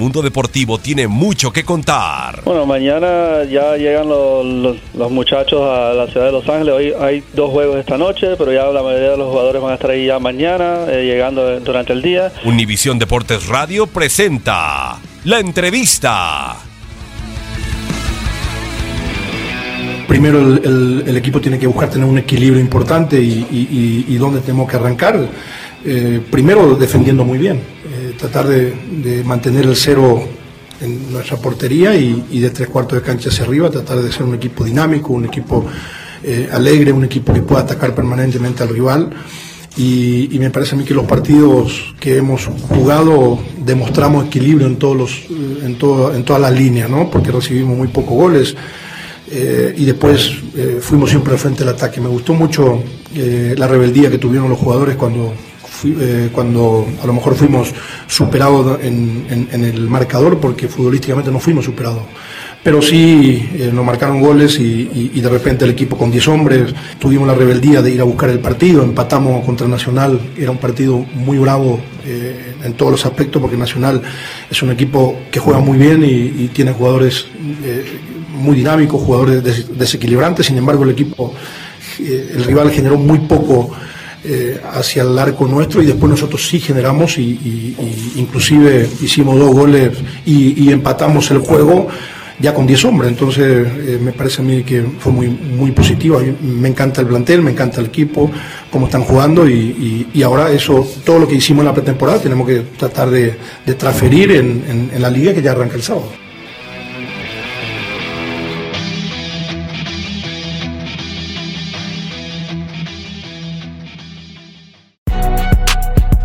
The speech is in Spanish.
Mundo deportivo tiene mucho que contar. Bueno, mañana ya llegan los, los- los muchachos a la ciudad de Los Ángeles. Hoy hay dos juegos esta noche, pero ya la mayoría de los jugadores van a estar ahí ya mañana, eh, llegando durante el día. Univisión Deportes Radio presenta la entrevista. Primero el, el- el equipo tiene que buscar tener un equilibrio importante y, y- y- y dónde tenemos que arrancar. Eh, primero defendiendo muy bien, eh, tratar de, mantener el cero en nuestra portería y, de tres cuartos de cancha hacia arriba, tratar de ser un equipo dinámico, un equipo eh, alegre, un equipo que pueda atacar permanentemente al rival. Y, me parece a mí que los partidos que hemos jugado demostramos equilibrio en todos los, en, en todas las líneas, ¿no? porque recibimos muy pocos goles. Eh, y después fuimos siempre al frente del ataque. Me gustó mucho la rebeldía que tuvieron los jugadores cuando, eh, cuando a lo mejor fuimos superados en, el marcador, porque futbolísticamente no fuimos superados. Pero sí eh, nos marcaron goles y, de repente el equipo con 10 hombres tuvimos la rebeldía de ir a buscar el partido, empatamos contra Nacional, era un partido muy bravo eh, en todos los aspectos porque Nacional es un equipo que juega muy bien y, tiene jugadores muy dinámicos, jugadores des- desequilibrantes, sin embargo el equipo, el rival generó muy poco eh, hacia el arco nuestro y después nosotros sí generamos y, inclusive hicimos dos goles y, empatamos el juego ya con 10 hombres, entonces eh, me parece a mí que fue muy, muy me encanta el plantel, me encanta el equipo, cómo están jugando y, ahora eso, todo lo que hicimos en la pretemporada tenemos que tratar de, transferir en la liga que ya arranca el sábado.